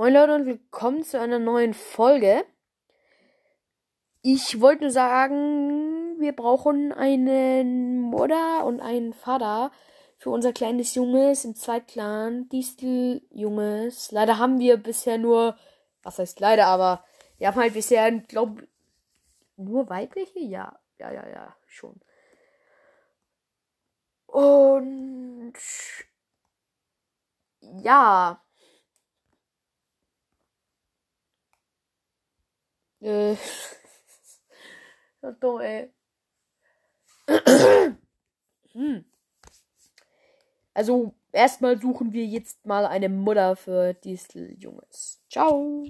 Moin Leute und willkommen zu einer neuen Folge. Ich wollte nur sagen, wir brauchen einen Mutter und einen Vater für unser kleines Junges im Zweitclan, Distel-Junges. Leider haben wir bisher nur, was heißt leider, aber wir haben halt bisher, glaub, nur weibliche? Ja, ja, ja, ja, schon. Und ja. Äh. ja, doch, ey. hm. Also, erstmal suchen wir jetzt mal eine Mutter für Distel Junges. Ciao.